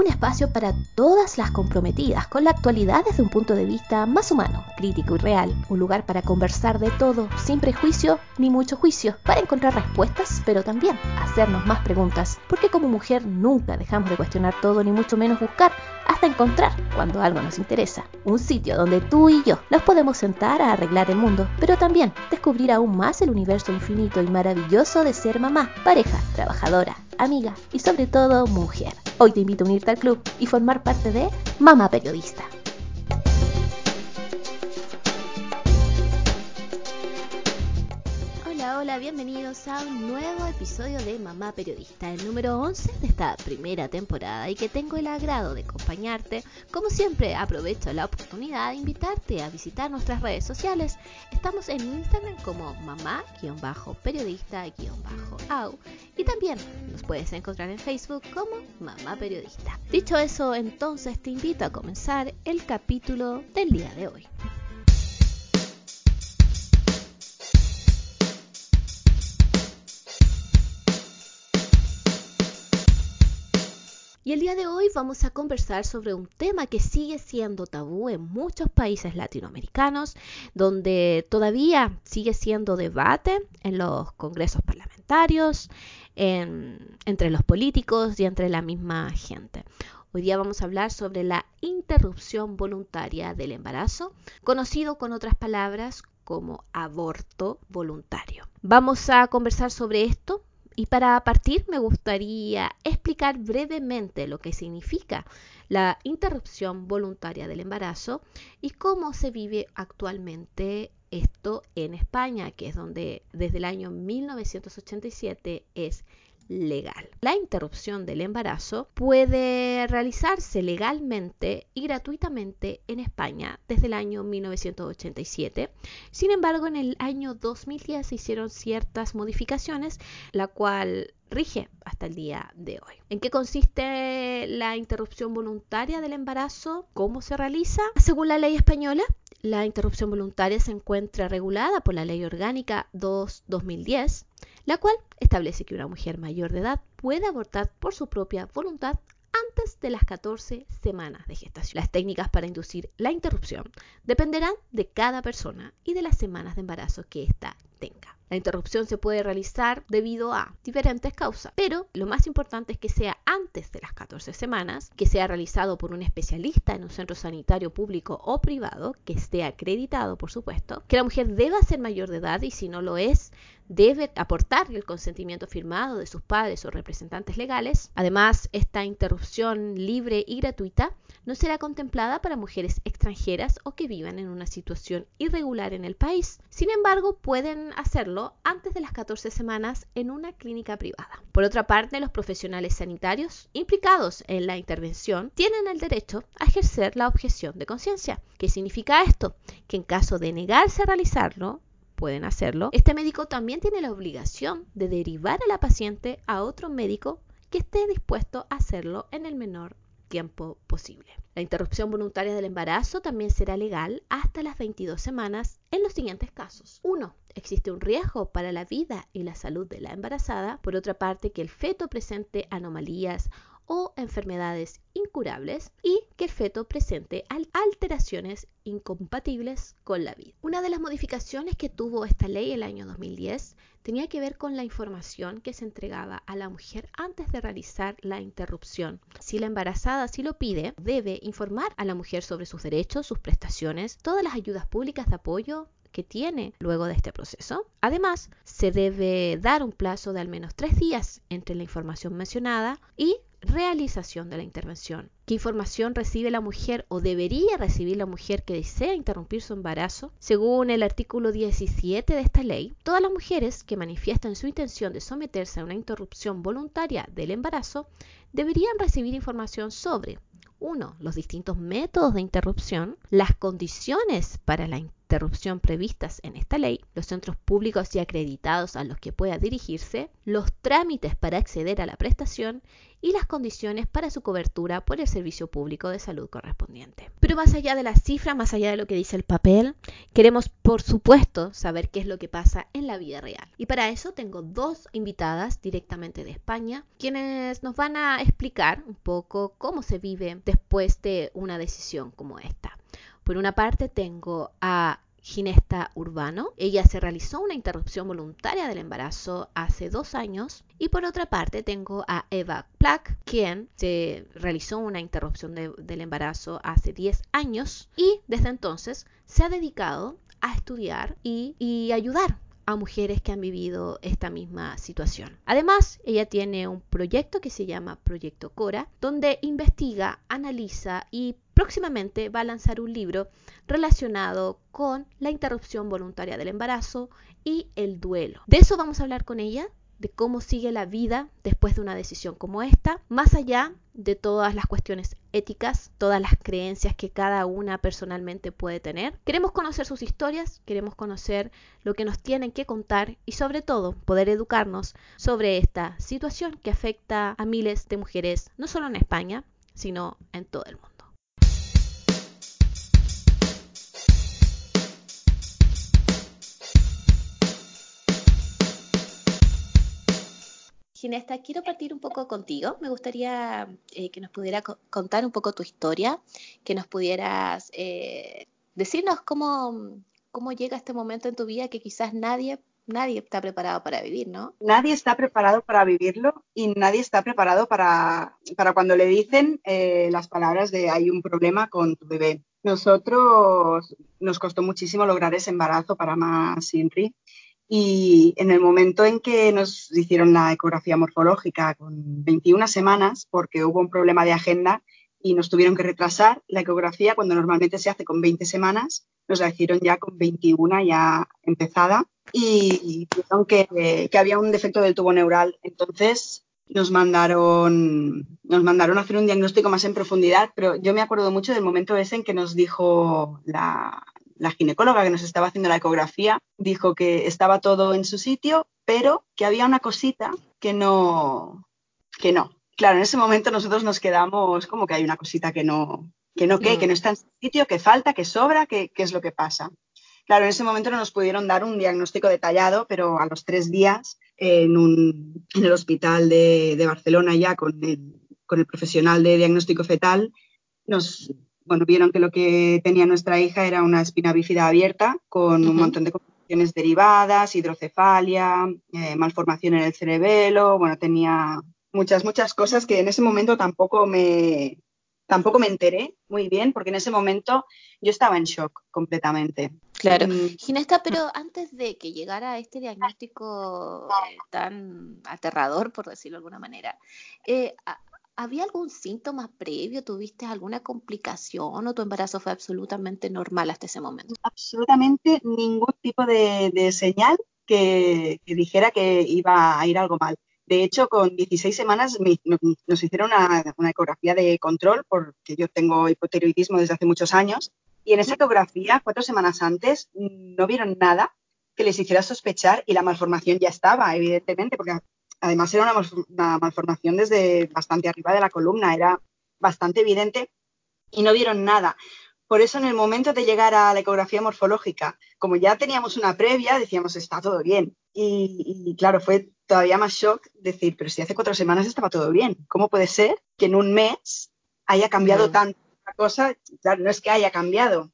un espacio para todas las comprometidas con la actualidad desde un punto de vista más humano, crítico y real, un lugar para conversar de todo, sin prejuicio ni mucho juicio, para encontrar respuestas, pero también hacernos más preguntas, porque como mujer nunca dejamos de cuestionar todo ni mucho menos buscar hasta encontrar cuando algo nos interesa. Un sitio donde tú y yo nos podemos sentar a arreglar el mundo, pero también descubrir aún más el universo infinito y maravilloso de ser mamá, pareja, trabajadora, amiga y sobre todo mujer. Hoy te invito a unirte al club y formar parte de Mamá Periodista. Hola, bienvenidos a un nuevo episodio de Mamá Periodista, el número 11 de esta primera temporada y que tengo el agrado de acompañarte. Como siempre, aprovecho la oportunidad de invitarte a visitar nuestras redes sociales. Estamos en Instagram como mamá-periodista-au y también nos puedes encontrar en Facebook como Mamá Periodista. Dicho eso, entonces te invito a comenzar el capítulo del día de hoy. El día de hoy vamos a conversar sobre un tema que sigue siendo tabú en muchos países latinoamericanos, donde todavía sigue siendo debate en los congresos parlamentarios, entre los políticos y entre la misma gente. Hoy día vamos a hablar sobre la interrupción voluntaria del embarazo, conocido con otras palabras como aborto voluntario. Vamos a conversar sobre esto y para partir me gustaría explicar brevemente lo que significa la interrupción voluntaria del embarazo y cómo se vive actualmente esto en España, que es donde desde el año 1987 es legal. La interrupción del embarazo puede realizarse legalmente y gratuitamente en España desde el año 1987. Sin embargo, en el año 2010 se hicieron ciertas modificaciones, la cual rige hasta el día de hoy. ¿En qué consiste la interrupción voluntaria del embarazo? ¿Cómo se realiza? Según la ley española, la interrupción voluntaria se encuentra regulada por la Ley Orgánica 2-2010 la cual establece que una mujer mayor de edad puede abortar por su propia voluntad antes de las 14 semanas de gestación. Las técnicas para inducir la interrupción dependerán de cada persona y de las semanas de embarazo que ésta tenga. La interrupción se puede realizar debido a diferentes causas, pero lo más importante es que sea antes de las 14 semanas, que sea realizado por un especialista en un centro sanitario público o privado, que esté acreditado, por supuesto, que la mujer deba ser mayor de edad y si no lo es, debe aportar el consentimiento firmado de sus padres o representantes legales. Además, esta interrupción libre y gratuita no será contemplada para mujeres extranjeras o que vivan en una situación irregular en el país. Sin embargo, pueden hacerlo antes de las 14 semanas en una clínica privada. Por otra parte, los profesionales sanitarios implicados en la intervención tienen el derecho a ejercer la objeción de conciencia. ¿Qué significa esto? Que en caso de negarse a realizarlo, pueden hacerlo, este médico también tiene la obligación de derivar a la paciente a otro médico que esté dispuesto a hacerlo en el menor tiempo posible. La interrupción voluntaria del embarazo también será legal hasta las 22 semanas en los siguientes casos. 1. Existe un riesgo para la vida y la salud de la embarazada. Por otra parte, que el feto presente anomalías o enfermedades incurables y que el feto presente alteraciones incompatibles con la vida. Una de las modificaciones que tuvo esta ley el año 2010 tenía que ver con la información que se entregaba a la mujer antes de realizar la interrupción. Si la embarazada así lo pide, debe informar a la mujer sobre sus derechos, sus prestaciones, todas las ayudas públicas de apoyo que tiene luego de este proceso. Además, se debe dar un plazo de al menos tres días entre la información mencionada y realización de la intervención. ¿Qué información recibe la mujer o debería recibir la mujer que desea interrumpir su embarazo? Según el artículo 17 de esta ley, todas las mujeres que manifiestan su intención de someterse a una interrupción voluntaria del embarazo deberían recibir información sobre 1. Los distintos métodos de interrupción, las condiciones para la interrupción, interrupción previstas en esta ley, los centros públicos y acreditados a los que pueda dirigirse, los trámites para acceder a la prestación y las condiciones para su cobertura por el servicio público de salud correspondiente. Pero más allá de las cifras, más allá de lo que dice el papel, queremos por supuesto saber qué es lo que pasa en la vida real. Y para eso tengo dos invitadas directamente de España, quienes nos van a explicar un poco cómo se vive después de una decisión como esta. Por una parte tengo a Ginesta Urbano. Ella se realizó una interrupción voluntaria del embarazo hace dos años. Y por otra parte tengo a Eva Plack, quien se realizó una interrupción del embarazo hace 10 años y desde entonces se ha dedicado a estudiar y, y ayudar a mujeres que han vivido esta misma situación. Además, ella tiene un proyecto que se llama Proyecto Cora, donde investiga, analiza y próximamente va a lanzar un libro relacionado con la interrupción voluntaria del embarazo y el duelo. De eso vamos a hablar con ella de cómo sigue la vida después de una decisión como esta, más allá de todas las cuestiones éticas, todas las creencias que cada una personalmente puede tener. Queremos conocer sus historias, queremos conocer lo que nos tienen que contar y sobre todo poder educarnos sobre esta situación que afecta a miles de mujeres, no solo en España, sino en todo el mundo. Ginesta, quiero partir un poco contigo. Me gustaría eh, que nos pudiera contar un poco tu historia, que nos pudieras eh, decirnos cómo, cómo llega este momento en tu vida que quizás nadie nadie está preparado para vivir, ¿no? Nadie está preparado para vivirlo y nadie está preparado para, para cuando le dicen eh, las palabras de hay un problema con tu bebé. Nosotros nos costó muchísimo lograr ese embarazo para más Inri y en el momento en que nos hicieron la ecografía morfológica con 21 semanas, porque hubo un problema de agenda y nos tuvieron que retrasar la ecografía cuando normalmente se hace con 20 semanas, nos la hicieron ya con 21 ya empezada y dijeron que, que había un defecto del tubo neural. Entonces nos mandaron, nos mandaron a hacer un diagnóstico más en profundidad, pero yo me acuerdo mucho del momento ese en que nos dijo la, la ginecóloga que nos estaba haciendo la ecografía dijo que estaba todo en su sitio, pero que había una cosita que no, que no. Claro, en ese momento nosotros nos quedamos como que hay una cosita que no, que no, que, que no está en su sitio, que falta, que sobra, que, qué es lo que pasa. Claro, en ese momento no nos pudieron dar un diagnóstico detallado, pero a los tres días en, un, en el hospital de, de Barcelona ya con el, con el profesional de diagnóstico fetal nos, bueno, vieron que lo que tenía nuestra hija era una espina bífida abierta con un montón de complicaciones derivadas, hidrocefalia, eh, malformación en el cerebelo, bueno, tenía muchas, muchas cosas que en ese momento tampoco me, tampoco me enteré muy bien, porque en ese momento yo estaba en shock completamente. Claro. Mm. Ginesta, pero antes de que llegara este diagnóstico eh, tan aterrador, por decirlo de alguna manera, eh, ¿Había algún síntoma previo? ¿Tuviste alguna complicación o tu embarazo fue absolutamente normal hasta ese momento? Absolutamente ningún tipo de, señal que, dijera que iba a ir algo mal. De hecho, con 16 semanas nos hicieron una, ecografía de control porque yo tengo hipotiroidismo desde hace muchos años y en esa ecografía, cuatro semanas antes, no vieron nada que les hiciera sospechar y la malformación ya estaba, evidentemente, porque además era una, malformación desde bastante arriba de la columna, era bastante evidente y no vieron nada. Por eso en el momento de llegar a la ecografía morfológica, como ya teníamos una previa, decíamos, está todo bien. Y, claro, fue todavía más shock decir, pero si hace cuatro semanas estaba todo bien, ¿cómo puede ser que en un mes haya cambiado tanto la cosa? Claro, no es que haya cambiado,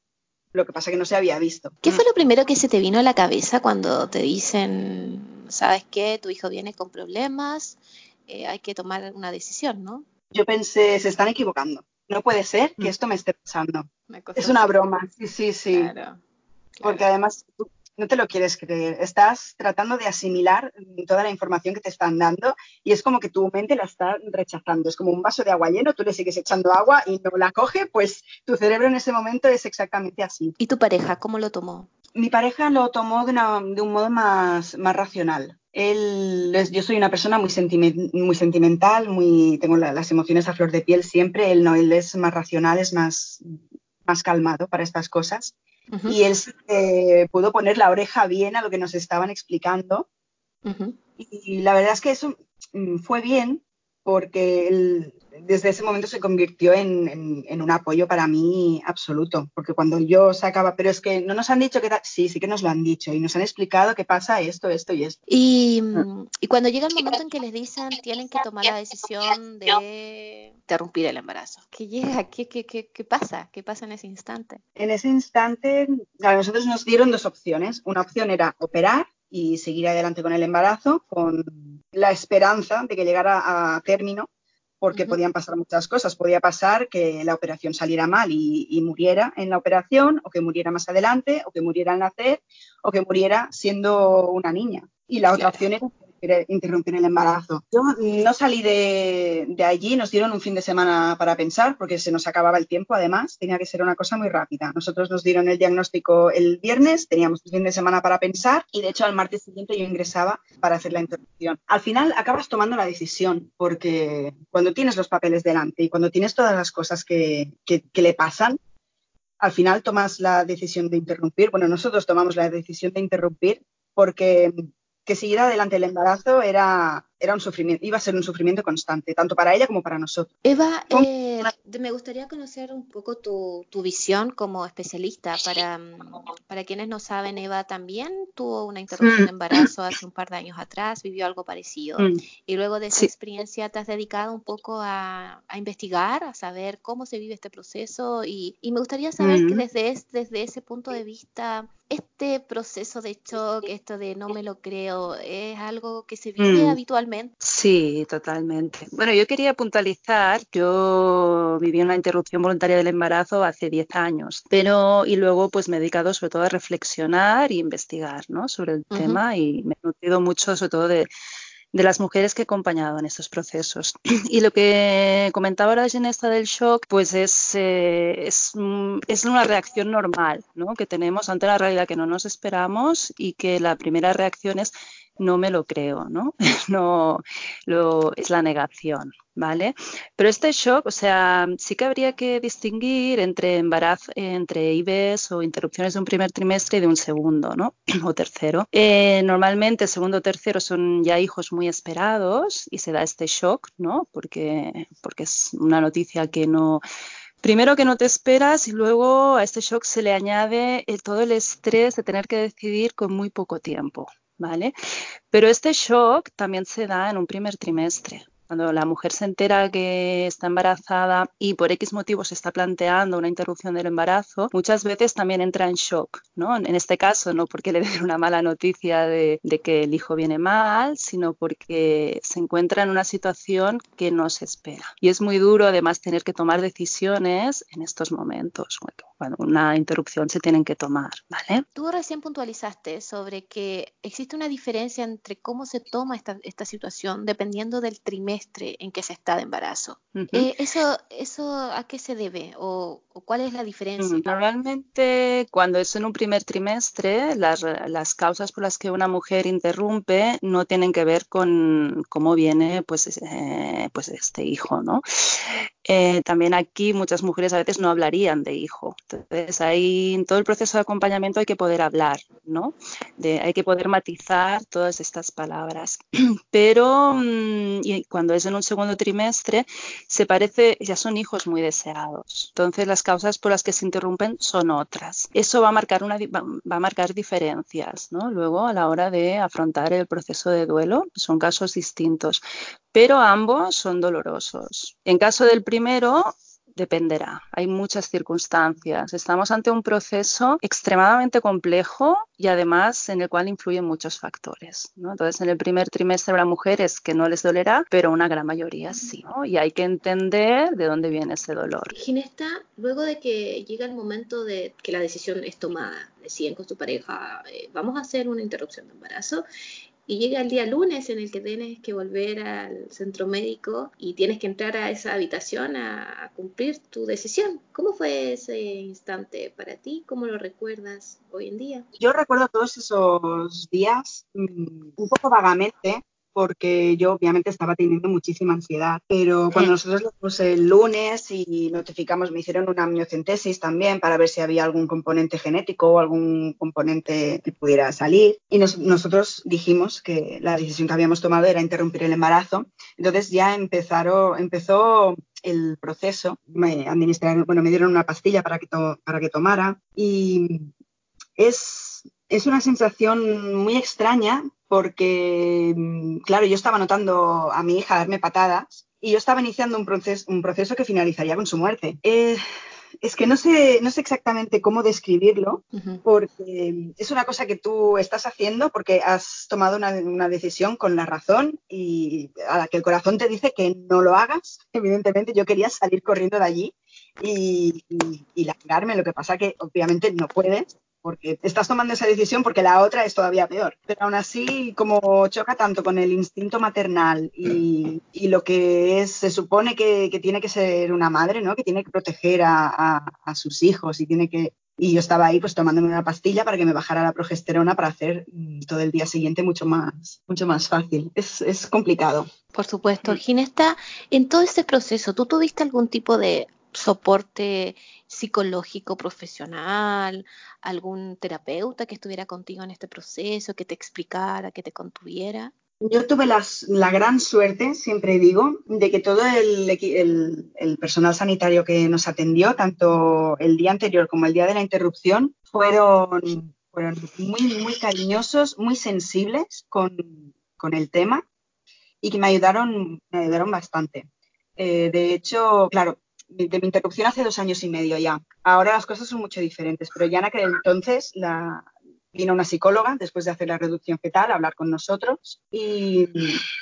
lo que pasa que no se había visto. ¿Qué fue lo primero que se te vino a la cabeza cuando te dicen sabes que tu hijo viene con problemas, eh, hay que tomar una decisión, ¿no? Yo pensé, se están equivocando. No puede ser que mm. esto me esté pasando. Es una broma, sí, sí, sí. Porque además no te lo quieres creer. Estás tratando de asimilar toda la información que te están dando y es como que tu mente la está rechazando. Es como un vaso de agua lleno, tú le sigues echando agua y no la coge, pues tu cerebro en ese momento es exactamente así. ¿Y tu pareja cómo lo tomó? Mi pareja lo tomó de, un modo más, más racional. Él, yo soy una persona muy, muy sentimental, muy, tengo las emociones a flor de piel siempre. Él no, él es más racional, es más, más calmado para estas cosas. Y él eh, pudo poner la oreja bien a lo que nos estaban explicando. Y la verdad es que eso mm, fue bien porque él, desde ese momento se convirtió en, un apoyo para mí absoluto, porque cuando yo sacaba, pero es que no nos han dicho que sí, sí que nos lo han dicho y nos han explicado qué pasa esto, esto y esto. Y, y cuando llega el momento en que les dicen tienen que tomar la decisión de interrumpir el embarazo, ¿qué llega? ¿Qué, qué, qué, qué pasa? ¿Qué pasa en ese instante? En ese instante, a nosotros nos dieron dos opciones. Una opción era operar y seguir adelante con el embarazo con la esperanza de que llegara a término porque podían pasar muchas cosas. Podía pasar que la operación saliera mal y, muriera en la operación, o que muriera más adelante, o que muriera al nacer, o que muriera siendo una niña. Y la otra opción era interrumpir el embarazo. Yo no salí de, allí, nos dieron un fin de semana para pensar, porque se nos acababa el tiempo, además, tenía que ser una cosa muy rápida. Nosotros nos dieron el diagnóstico el viernes, teníamos un fin de semana para pensar y de hecho al martes siguiente yo ingresaba para hacer la interrupción. Al final acabas tomando la decisión, porque cuando tienes los papeles delante y cuando tienes todas las cosas que, que le pasan, al final tomas la decisión de interrumpir. Bueno, nosotros tomamos la decisión de interrumpir porque que seguir adelante el embarazo era, era un sufrimiento, iba a ser un sufrimiento constante, tanto para ella como para nosotros. Eva, eh, me gustaría conocer un poco tu, visión como especialista. Para, para quienes no saben, Eva también tuvo una interrupción de mm. embarazo hace un par de años atrás, vivió algo parecido. Mm. Y luego de esa experiencia te has dedicado un poco a, investigar, a saber cómo se vive este proceso. Y, me gustaría saber que mm. desde, desde ese punto de vista, este proceso de shock, esto de no me lo creo, ¿es algo que se vive habitualmente? Sí, totalmente. Bueno, yo quería puntualizar, yo viví una interrupción voluntaria del embarazo hace 10 años, pero y luego pues me he dedicado sobre todo a reflexionar e investigar ¿no? sobre el tema y me he nutrido mucho sobre todo de, las mujeres que he acompañado en estos procesos. Y lo que comentaba la Genesta del shock, pues es, eh, es, es, una reacción normal ¿no? que tenemos ante la realidad que no nos esperamos y que la primera reacción es no me lo creo, ¿no? no lo, es la negación, ¿vale? Pero este shock, o sea, sí que habría que distinguir entre embarazo, entre IBS o interrupciones de un primer trimestre y de un segundo, ¿no? o tercero. Eh, normalmente segundo o tercero son ya hijos muy esperados y se da este shock, ¿no? Porque, porque es una noticia que no Primero que no te esperas y luego a este shock se le añade todo el estrés de tener que decidir con muy poco tiempo, ¿vale? Pero este shock también se da en un primer trimestre. Cuando la mujer se entera que está embarazada y por X motivo se está planteando una interrupción del embarazo, muchas veces también entra en shock, ¿no? En este caso, no porque le den una mala noticia de, que el hijo viene mal, sino porque se encuentra en una situación que no se espera. Y es muy duro además tener que tomar decisiones en estos momentos. cuando una interrupción se tienen que tomar, ¿vale? Tú recién puntualizaste sobre que existe una diferencia entre cómo se toma esta, esta situación dependiendo del trimestre en que se está de embarazo. Eh, eso, ¿Eso a qué se debe o, cuál es la diferencia? Mm, normalmente cuando es en un primer trimestre, las, las, causas por las que una mujer interrumpe no tienen que ver con cómo viene pues, eh, pues este hijo, ¿no? Eh, también aquí muchas mujeres a veces no hablarían de hijo. Entonces, ahí en todo el proceso de acompañamiento hay que poder hablar, ¿no? De, hay que poder matizar todas estas palabras. Pero mm, y cuando es en un segundo trimestre, se parece, ya son hijos muy deseados. Entonces, las causas por las que se interrumpen son otras. Eso va a marcar, una, va a marcar diferencias, ¿no? Luego, a la hora de afrontar el proceso de duelo, son casos distintos pero ambos son dolorosos. En caso del primero, dependerá. Hay muchas circunstancias. Estamos ante un proceso extremadamente complejo y además en el cual influyen muchos factores. Entonces, en el primer trimestre habrá mujeres que no les dolerá, pero una gran mayoría sí. Y hay que entender de dónde viene ese dolor. Ginesta, luego de que llega el momento de que la decisión es tomada, deciden con su pareja, eh, vamos a hacer una interrupción de embarazo, y llega el día lunes en el que tienes que volver al centro médico y tienes que entrar a esa habitación a, cumplir tu decisión. ¿Cómo fue ese instante para ti? ¿Cómo lo recuerdas hoy en día? Yo recuerdo todos esos días mm, un poco vagamente porque yo obviamente estaba teniendo muchísima ansiedad. Pero cuando nosotros lo puse el lunes y notificamos, me hicieron una amniocentesis también para ver si había algún componente genético o algún componente que pudiera salir. Y nosotros dijimos que la decisión que habíamos tomado era interrumpir el embarazo. Entonces ya empezaron, empezó el proceso, me administraron, bueno, me dieron una pastilla para que, para que tomara y es, es una sensación muy extraña porque, mm, claro, yo estaba notando a mi hija darme patadas y yo estaba iniciando un proceso, un proceso que finalizaría con su muerte. Eh, es que no sé, no sé exactamente cómo describirlo, porque es una cosa que tú estás haciendo porque has tomado una, decisión con la razón y a la que el corazón te dice que no lo hagas. Evidentemente, yo quería salir corriendo de allí y, y, largarme. Lo que pasa que obviamente no puedes porque estás tomando esa decisión porque la otra es todavía peor. Pero aún así, como choca tanto con el instinto maternal y, lo que es, se supone que, tiene que ser una madre, ¿no? Que tiene que proteger a, sus hijos y tiene que... Y yo estaba ahí pues tomándome una pastilla para que me bajara la progesterona para hacer mm, todo el día siguiente mucho más, mucho más fácil. Es, es complicado. Por supuesto. Ginesta, en todo ese proceso, ¿tú tuviste algún tipo de soporte psicológico profesional, algún terapeuta que estuviera contigo en este proceso, que te explicara, que te contuviera? Yo tuve la gran suerte, siempre digo, de que todo el, el, personal sanitario que nos atendió, tanto el día anterior como el día de la interrupción, fueron, fueron muy, muy cariñosos, muy sensibles con, con el tema y que me ayudaron, me ayudaron bastante. Eh, de hecho, claro, de mi interrupción hace dos años y medio ya. Ahora las cosas son mucho diferentes, pero ya en aquel entonces la, vino una psicóloga después de hacer la reducción fetal a hablar con nosotros y,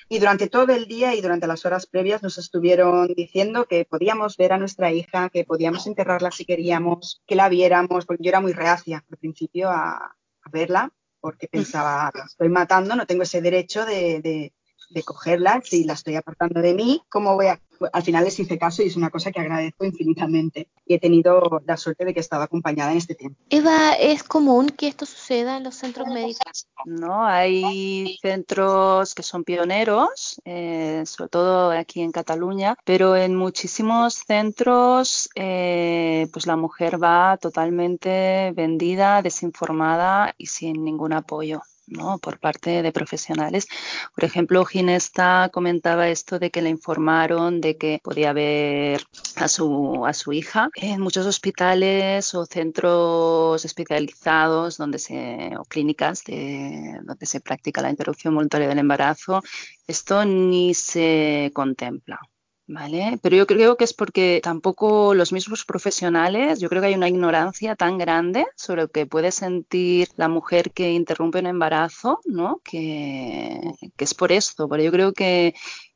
y, durante todo el día y durante las horas previas nos estuvieron diciendo que podíamos ver a nuestra hija, que podíamos enterrarla si queríamos, que la viéramos, porque yo era muy reacia al principio a, a verla porque pensaba, la estoy matando, no tengo ese derecho de, de, de cogerla, si la estoy apartando de mí, ¿cómo voy a al final les hice caso y es una cosa que agradezco infinitamente. Y he tenido la suerte de que he estado acompañada en este tiempo. Eva, ¿es común que esto suceda en los centros médicos? No, hay centros que son pioneros, eh, sobre todo aquí en Cataluña, pero en muchísimos centros eh, pues la mujer va totalmente vendida, desinformada y sin ningún apoyo. ¿No? por parte de profesionales. Por ejemplo, Ginesta comentaba esto de que le informaron de que podía ver a su, a su hija en muchos hospitales o centros especializados donde se, o clínicas de, donde se practica la interrupción voluntaria del embarazo. Esto ni se contempla. ¿Vale? Pero yo creo que es porque tampoco los mismos profesionales, yo creo que hay una ignorancia tan grande sobre lo que puede sentir la mujer que interrumpe un embarazo, ¿no? Que, que es por esto, pero yo creo que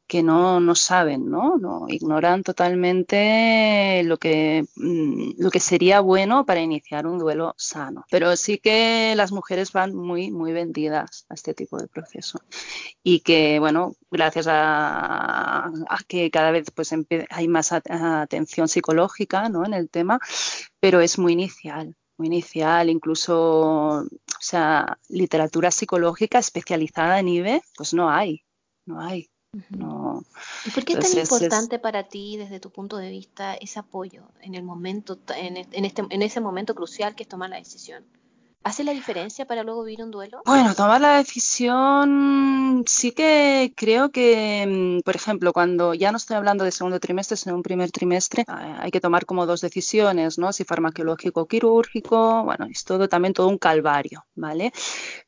que no, no saben, ¿no? ¿no? Ignoran totalmente lo que, mm, lo que sería bueno para iniciar un duelo sano. Pero sí que las mujeres van muy, muy vendidas a este tipo de proceso. Y que, bueno, gracias a, que cada vez pues, hay más atención psicológica ¿no? en el tema, pero es muy inicial muy inicial, incluso, o sea, literatura psicológica especializada en IBE, pues no hay, no hay. No. ¿Y por qué es tan importante para ti, desde tu punto de vista, ese apoyo en el momento, en, este, en ese momento crucial que es tomar la decisión? ¿Hace la diferencia para luego vivir un duelo? Bueno, tomar la decisión sí que creo que, mm, por ejemplo, cuando ya no estoy hablando de segundo trimestre, sino un primer trimestre, ah, hay que tomar como dos decisiones, ¿no? Si farmacológico o quirúrgico, bueno, es todo también todo un calvario, ¿vale?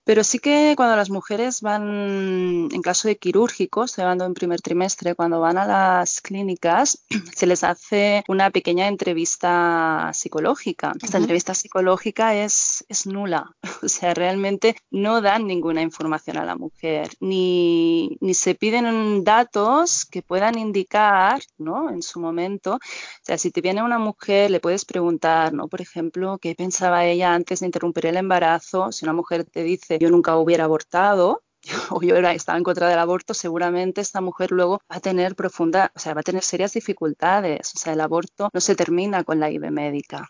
Pero sí que cuando las mujeres van, en caso de quirúrgico, estoy hablando en primer trimestre, cuando van a las clínicas, se les hace una pequeña entrevista psicológica. Esta entrevista psicológica es, es O sea, realmente no dan ninguna información a la mujer, ni, ni se piden datos que puedan indicar, ¿no? En su momento. O sea, si te viene una mujer, le puedes preguntar, ¿no? Por ejemplo, ¿qué pensaba ella antes de interrumpir el embarazo? Si una mujer te dice, yo nunca hubiera abortado, o yo estaba en contra del aborto, seguramente esta mujer luego va a tener profunda, o sea, va a tener serias dificultades. O sea, el aborto no se termina con la IV médica.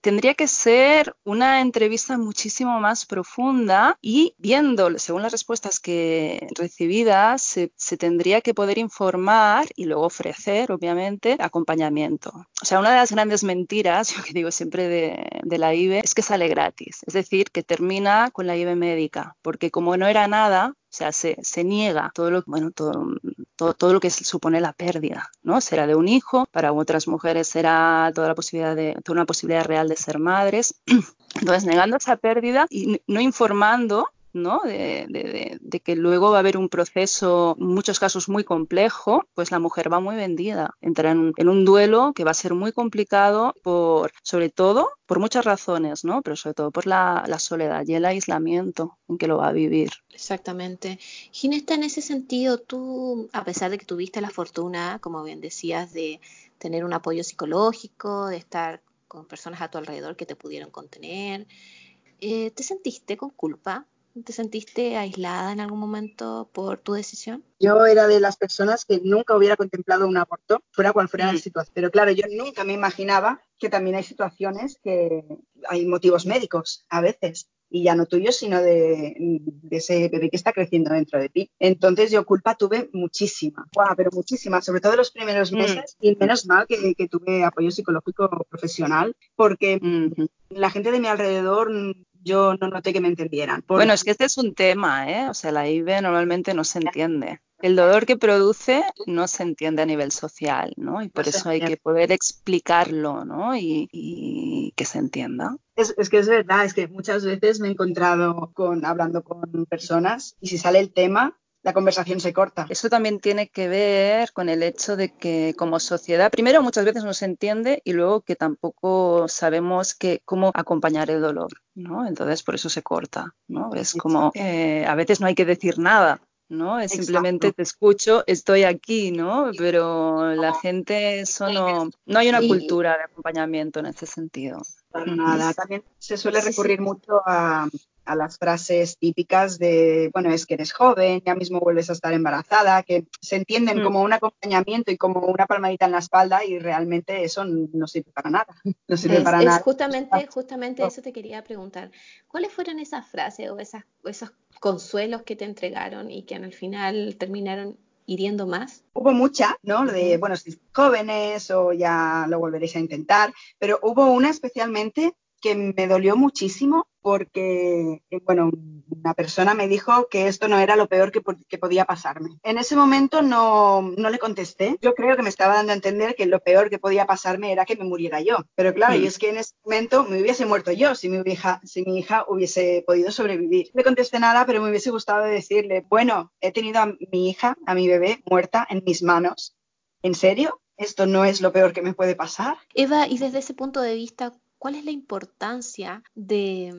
tendría que ser una entrevista muchísimo más profunda y viendo, según las respuestas que recibidas, se, se tendría que poder informar y luego ofrecer, obviamente, acompañamiento. O sea, una de las grandes mentiras, yo que digo siempre de, de la IV, es que sale gratis. Es decir, que termina con la IV médica, porque como no era nada, sea, se, se, niega todo lo, bueno, todo, todo, lo que supone la pérdida, ¿no? Será de un hijo, para otras mujeres será toda la posibilidad de, toda una posibilidad real de ser madres. Entonces, negando esa pérdida y no informando ¿no? De, de, de, que luego va a haber un proceso, muchos casos muy complejo, pues la mujer va muy vendida. Entra en, un duelo que va a ser muy complicado por, sobre todo, por muchas razones, ¿no? Pero sobre todo por la, la soledad y el aislamiento en que lo va a vivir. Exactamente. Ginesta, en ese sentido, tú, a pesar de que tuviste la fortuna, como bien decías, de tener un apoyo psicológico, de estar con personas a tu alrededor que te pudieron contener, eh, ¿te sentiste con culpa ¿Te sentiste aislada en algún momento por tu decisión? Yo era de las personas que nunca hubiera contemplado un aborto, fuera cual fuera mm. la situación. Pero claro, yo nunca me imaginaba que también hay situaciones que hay motivos médicos a veces y ya no tuyos, sino de, de, ese bebé que está creciendo dentro de ti. Entonces yo culpa tuve muchísima, wow, pero muchísima, sobre todo los primeros mm. meses mm. y menos mal que, que, tuve apoyo psicológico profesional porque mm. la gente de mi alrededor yo no noté que me entendieran. Porque... Bueno, es que este es un tema, ¿eh? O sea, la IV normalmente no se entiende. El dolor que produce no se entiende a nivel social, ¿no? Y por eso hay que poder explicarlo, ¿no? Y, y que se entienda. Es, es, que es verdad, es que muchas veces me he encontrado con, hablando con personas y si sale el tema, la conversación se corta. Eso también tiene que ver con el hecho de que como sociedad, primero muchas veces no se entiende y luego que tampoco sabemos que, cómo acompañar el dolor, ¿no? Entonces por eso se corta, ¿no? Es como, eh, a veces no hay que decir nada, ¿no? Es simplemente te escucho, estoy aquí, ¿no? Pero la gente, eso no, no hay una cultura de acompañamiento en ese sentido. Para nada. También se suele recurrir mucho a, a las frases típicas de, bueno, es que eres joven, ya mismo vuelves a estar embarazada, que se entienden mm. como un acompañamiento y como una palmadita en la espalda y realmente eso no sirve para nada. No sirve es, para es nada. Justamente, justamente eso te quería preguntar. ¿Cuáles fueron esas frases o esas, esos consuelos que te entregaron y que al final terminaron hiriendo más? Hubo mucha, ¿no? De, bueno, si jóvenes o ya lo volveréis a intentar, pero hubo una especialmente que me dolió muchísimo porque, eh, bueno, una persona me dijo que esto no era lo peor que, que podía pasarme. En ese momento no, no, le contesté. Yo creo que me estaba dando a entender que lo peor que podía pasarme era que me muriera yo. Pero claro, mm. y es que en ese momento me hubiese muerto yo si mi, hija, si mi hija hubiese podido sobrevivir. No le contesté nada, pero me hubiese gustado decirle, bueno, he tenido a mi hija, a mi bebé, muerta en mis manos. ¿En serio? ¿Esto no es lo peor que me puede pasar? Eva, y desde ese punto de vista, ¿Cuál es la importancia de,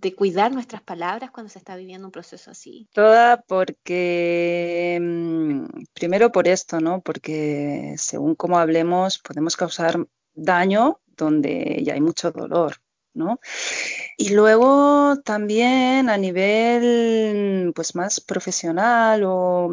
de, cuidar nuestras palabras cuando se está viviendo un proceso así? Toda porque, mm, primero por esto, ¿no? Porque según cómo hablemos podemos causar daño donde ya hay mucho dolor, ¿no? Y luego también a nivel pues más profesional o,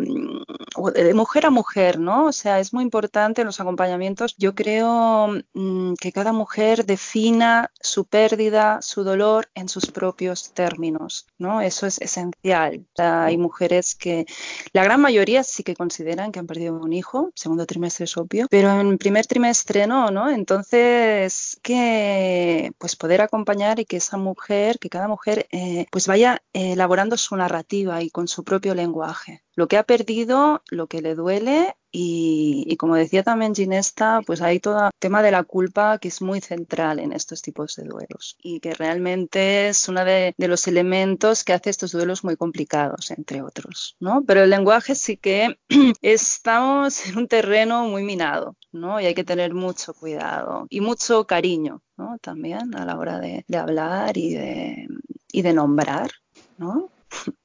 o, de mujer a mujer, ¿no? O sea, es muy importante los acompañamientos. Yo creo mmm, que cada mujer defina su pérdida, su dolor en sus propios términos, ¿no? Eso es esencial. Hay mujeres que, la gran mayoría sí que consideran que han perdido un hijo, segundo trimestre es obvio, pero en primer trimestre no, ¿no? Entonces, que pues poder acompañar y que esa mujer mujer, que cada mujer eh, pues vaya eh, elaborando su narrativa y con su propio lenguaje. Lo que ha perdido, lo que le duele y, y, como decía también Ginesta, pues hay todo el tema de la culpa que es muy central en estos tipos de duelos y que realmente es uno de, de, los elementos que hace estos duelos muy complicados, entre otros, ¿no? Pero el lenguaje sí que estamos en un terreno muy minado, ¿no? Y hay que tener mucho cuidado y mucho cariño, ¿no? También a la hora de, de hablar y de, y de nombrar, ¿no?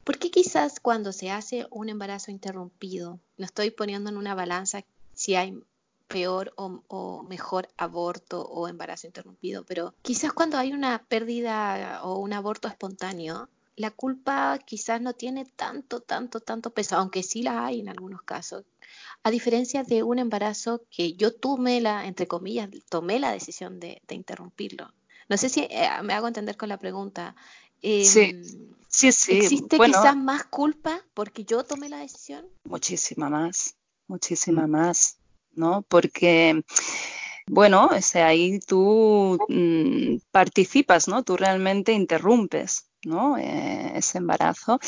Porque quizás cuando se hace un embarazo interrumpido, lo estoy poniendo en una balanza si hay peor o, o, mejor aborto o embarazo interrumpido, pero quizás cuando hay una pérdida o un aborto espontáneo, la culpa quizás no tiene tanto, tanto, tanto peso, aunque sí la hay en algunos casos. A diferencia de un embarazo que yo tomé la, entre comillas, tomé la decisión de, interrumpirlo. No sé si eh, me hago entender con la pregunta. sí, em, sí, sí. ¿Existe quizás más culpa porque yo tomé la decisión? Muchísima más, muchísima más, ¿no? Porque bueno, o sea, ahí tú mm, participas, ¿no? Tú realmente interrumpes, ¿no? Eh, ese embarazo.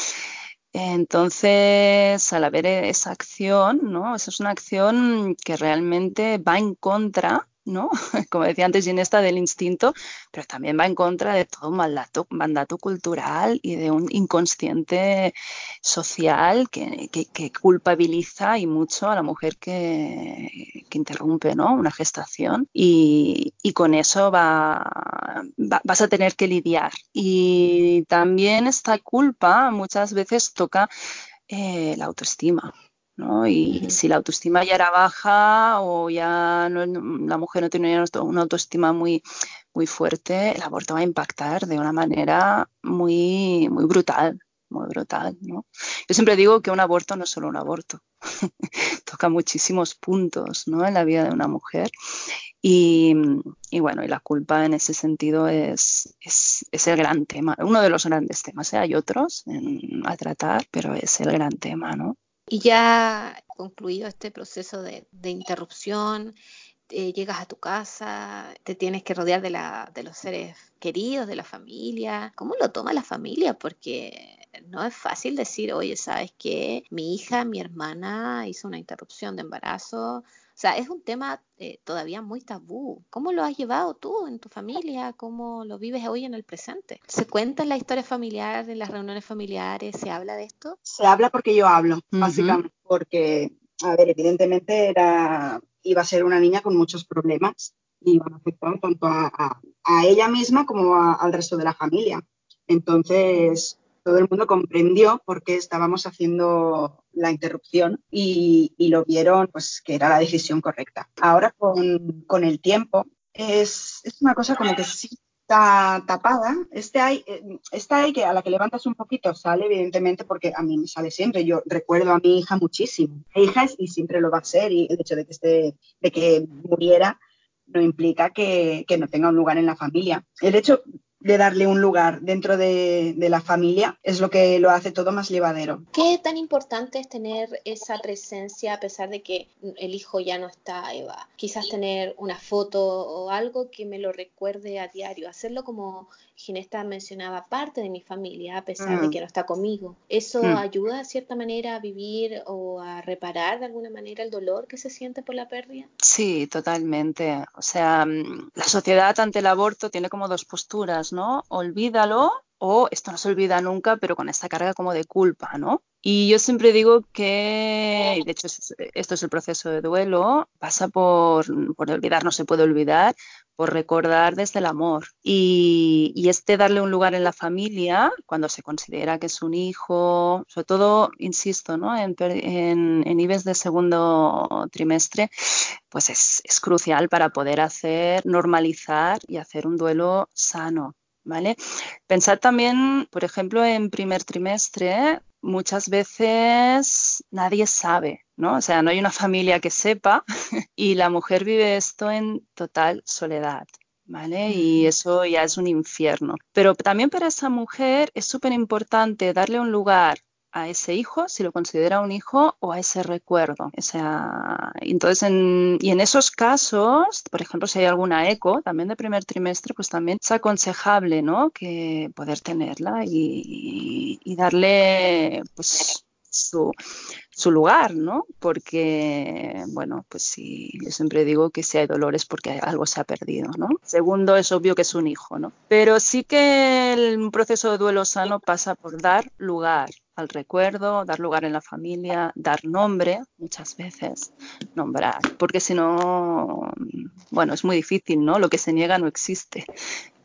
Entonces, al haber esa acción, ¿no? Esa es una acción que realmente va en contra ¿no? Como decía antes Ginesta, del instinto, pero también va en contra de todo un mandato, mandato cultural y de un inconsciente social que, culpabiliza y mucho a la mujer que, interrumpe ¿no? una gestación y, con eso va, vas a tener que lidiar. Y también esta culpa muchas veces toca eh, la autoestima. Y si la autoestima ya era baja o ya la mujer no tiene una autoestima muy, muy fuerte, el aborto va a impactar de una manera muy, muy brutal, muy brutal, ¿no? Yo siempre digo que un aborto no es solo un aborto, toca muchísimos puntos, ¿no? En la vida de una mujer y, bueno, y la culpa en ese sentido es, es, el gran tema, uno de los grandes temas. ¿eh? Hay otros a tratar, pero es el gran tema, ¿no? Y ya concluido este proceso de, interrupción, eh, llegas a tu casa, te tienes que rodear de, la, de los seres queridos, de la familia. ¿Cómo lo toma la familia? Porque no es fácil decir, oye, ¿sabes qué? Mi hija, mi hermana hizo una interrupción de embarazo, sea, es un tema eh, todavía muy tabú. ¿Cómo lo has llevado tú en tu familia? ¿Cómo lo vives hoy en el presente? ¿Se cuenta en la historia familiar, en las reuniones familiares? ¿Se habla de esto? Se habla porque yo hablo, básicamente, porque, a ver, evidentemente era, iba a ser una niña con muchos problemas y iban a afectar tanto a, ella misma como al resto de la familia. Entonces, todo el mundo comprendió por qué estábamos haciendo la interrupción y, lo vieron pues que era la decisión correcta. Ahora con, el tiempo es, una cosa como que sí está tapada. Este hay, eh, esta hay que a la que levantas un poquito sale evidentemente porque a mí me sale siempre. Yo recuerdo a mi hija muchísimo. Mi hija es, y siempre lo va a ser y el hecho de que, esté, de que muriera no implica que, que no tenga un lugar en la familia. El hecho de darle un lugar dentro de, la familia es lo que lo hace todo más llevadero. ¿Qué tan importante es tener esa presencia a pesar de que el hijo ya no está, Eva? Quizás tener una foto o algo que me lo recuerde a diario, hacerlo como Ginesta mencionaba, parte de mi familia a pesar de mm. que no está conmigo. ¿Eso mm. ayuda de cierta manera a vivir o a reparar de alguna manera el dolor que se siente por la pérdida? Sí, totalmente. O sea, mm, la sociedad ante el aborto tiene como dos posturas, ¿no? Olvídalo o esto no se olvida nunca, pero con esta carga como de culpa, ¿no? Y yo siempre digo que, de hecho esto es el proceso de duelo, pasa por, por olvidar, no se puede olvidar, por recordar desde el amor. Y, y, este darle un lugar en la familia, cuando se considera que es un hijo, sobre todo, insisto, ¿no? en, en, en IBES de segundo trimestre, pues es, es crucial para poder hacer, normalizar y hacer un duelo sano. ¿Vale? Pensad también, por ejemplo, en primer trimestre, muchas veces nadie sabe, ¿no? O sea, no hay una familia que sepa y la mujer vive esto en total soledad. ¿Vale? Y eso ya es un infierno. Pero también para esa mujer es súper importante darle un lugar a ese hijo, si lo considera un hijo, o a ese recuerdo. O sea, entonces, y en esos casos, por ejemplo, si hay alguna eco también de primer trimestre, pues también es aconsejable, ¿no? Que poder tenerla y, darle, pues, su, su lugar, ¿no? Porque, bueno, pues sí, yo siempre digo que si hay dolor es porque algo se ha perdido, ¿no? Segundo, es obvio que es un hijo, ¿no? Pero sí que el proceso de duelo sano pasa por dar lugar al recuerdo, dar lugar en la familia, dar nombre, muchas veces, nombrar, porque si no, bueno, es muy difícil, ¿no? Lo que se niega no existe.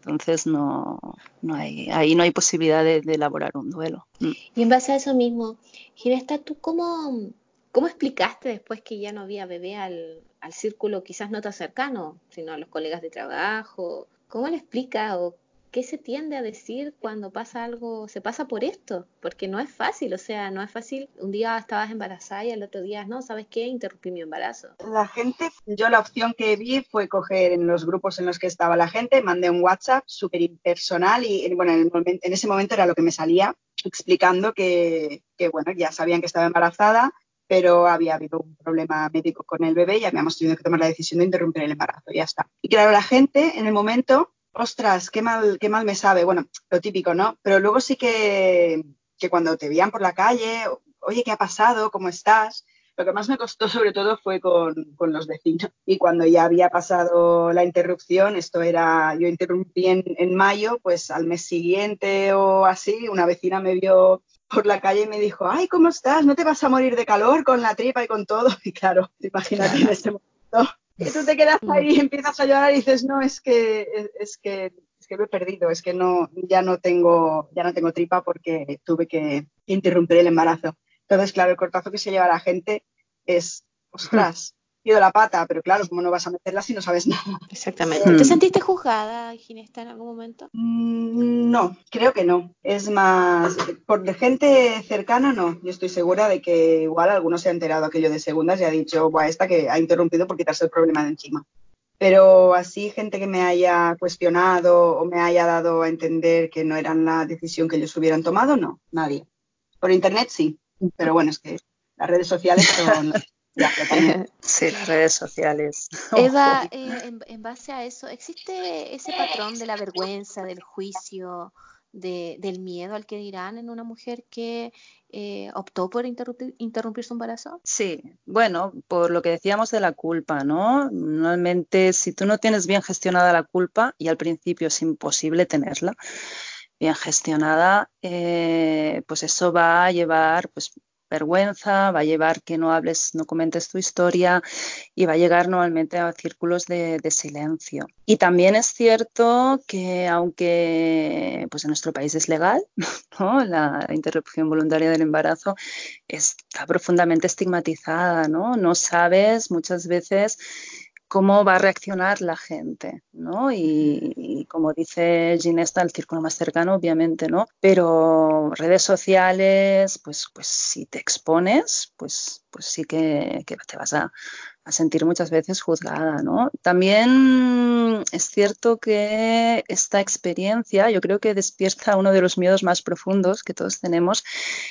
Entonces no, no hay, ahí no hay posibilidad de, elaborar un duelo. Mm. Y en base a eso mismo, Ginesta, ¿tú cómo, cómo explicaste después que ya no había bebé al, círculo quizás no tan cercano, sino a los colegas de trabajo? ¿Cómo le explica o ¿qué se tiende a decir cuando pasa algo, se pasa por esto? Porque no es fácil, o sea, no es fácil. Un día estabas embarazada y el otro día, no, ¿sabes qué? Interrumpí mi embarazo. La gente, yo la opción que vi fue coger en los grupos en los que estaba la gente, mandé un WhatsApp súper impersonal y, bueno, en, en, ese momento era lo que me salía, explicando que, que, bueno, ya sabían que estaba embarazada, pero había habido un problema médico con el bebé y habíamos tenido que tomar la decisión de interrumpir el embarazo, ya está. Y claro, la gente en el momento ostras, qué mal, qué mal me sabe. Bueno, lo típico, ¿no? Pero luego sí que, que cuando te veían por la calle, oye, ¿qué ha pasado? ¿Cómo estás? Lo que más me costó sobre todo fue con, con, los vecinos. Y cuando ya había pasado la interrupción, esto era, yo interrumpí en, en, mayo, pues al mes siguiente o así, una vecina me vio por la calle y me dijo, ay, ¿cómo estás? ¿No te vas a morir de calor con la tripa y con todo? Y claro, imagínate en ese momento y tú te quedas ahí y empiezas a llorar y dices, no, es que, es que, es que lo he perdido, es que no, ya no tengo, ya no tengo tripa porque tuve que interrumpir el embarazo. Entonces, claro, el cortazo que se lleva la gente es, ostras, pido la pata, pero claro, ¿cómo no vas a meterla si no sabes nada? Exactamente. ¿Te sentiste juzgada, Ginesta, en algún momento? Mm, no, creo que no. Es más, por de gente cercana no. Yo estoy segura de que igual alguno se ha enterado aquello de segundas y ha dicho, Buah, esta que ha interrumpido por quitarse el problema de encima. Pero así gente que me haya cuestionado o me haya dado a entender que no eran la decisión que ellos hubieran tomado, no, nadie. Por internet sí, pero bueno, es que las redes sociales son... sí, las redes sociales. Eva, eh, en, base a eso, ¿existe ese patrón de la vergüenza, del juicio, del miedo al que dirán en una mujer que eh, optó por interrumpir, su embarazo? Sí, bueno, por lo que decíamos de la culpa, ¿no? Normalmente, si tú no tienes bien gestionada la culpa, y al principio es imposible tenerla, bien gestionada, eh, pues eso va a llevar pues, vergüenza, va a llevar que no hables, no comentes tu historia y va a llegar normalmente a círculos de, silencio. Y también es cierto que aunque pues en nuestro país es legal, la interrupción voluntaria del embarazo está profundamente estigmatizada, ¿no? No sabes muchas veces cómo va a reaccionar la gente, ¿no? Y, como dice Ginesta, el círculo más cercano, obviamente, ¿no? Pero redes sociales, pues, pues si te expones, pues, pues sí que, te vas a, sentir muchas veces juzgada, ¿no? También es cierto que esta experiencia yo creo que despierta uno de los miedos más profundos que todos tenemos,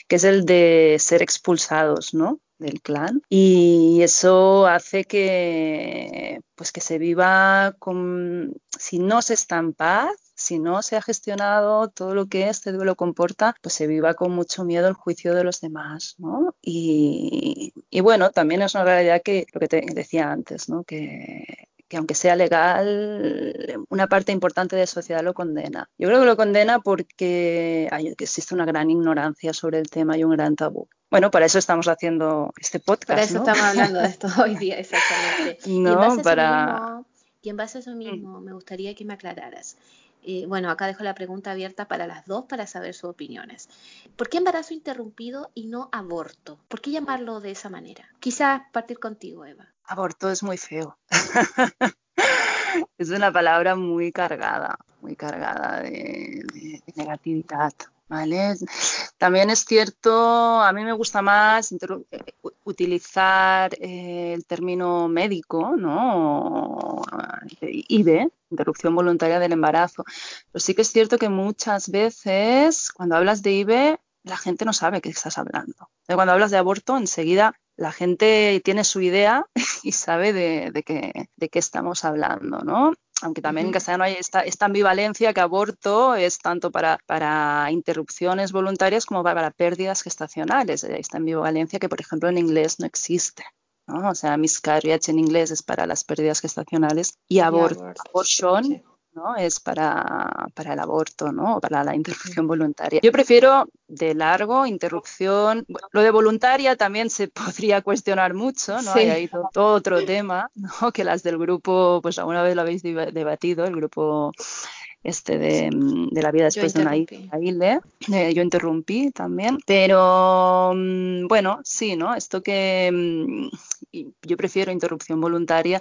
que es el de ser expulsados, ¿no? Del clan y eso hace que pues que se viva con si no se está en paz si no se ha gestionado todo lo que este duelo comporta, pues se viva con mucho miedo el juicio de los demás, ¿no? Y, y bueno, también es una realidad que lo que te decía antes, ¿no? Que que aunque sea legal, una parte importante de la sociedad lo condena. Yo creo que lo condena porque hay, existe una gran ignorancia sobre el tema y un gran tabú. Bueno, para eso estamos haciendo este podcast. Para eso estamos hablando de esto hoy día, exactamente. No, para... y en base a eso mismo, me gustaría que me aclararas. Bueno, acá dejo la pregunta abierta para las dos para saber sus opiniones. ¿Por qué embarazo interrumpido y no aborto? ¿Por qué llamarlo de esa manera? Quizás partir contigo, Eva. Aborto es muy feo. es una palabra muy cargada, muy cargada de negatividad. ¿Vale? También es cierto, a mí me gusta más utilizar eh, el término médico, ¿no? IVE, interrupción voluntaria del embarazo. Pero sí que es cierto que muchas veces cuando hablas de IVE la gente no sabe qué estás hablando. Cuando hablas de aborto, enseguida la gente tiene su idea y sabe de, de, qué, de qué estamos hablando, ¿no? Aunque también en castellano hay esta, ambivalencia que aborto es tanto para, para interrupciones voluntarias como para, pérdidas gestacionales. Esta ambivalencia que, por ejemplo, en inglés no existe. ¿no? O sea, miscarriage en inglés es para las pérdidas gestacionales y, aborto, abortion ¿no? Es para, para, el aborto, ¿no? O para la interrupción voluntaria. Yo prefiero de largo, interrupción. Lo de voluntaria también se podría cuestionar mucho, ¿no? Hay ahí todo, otro tema, ¿no? Que las del grupo, pues alguna vez lo habéis debatido, el grupo este de, de, la vida después de una isla. Eh, yo interrumpí también, pero mm, bueno, sí, ¿no? Esto que mm, yo prefiero interrupción voluntaria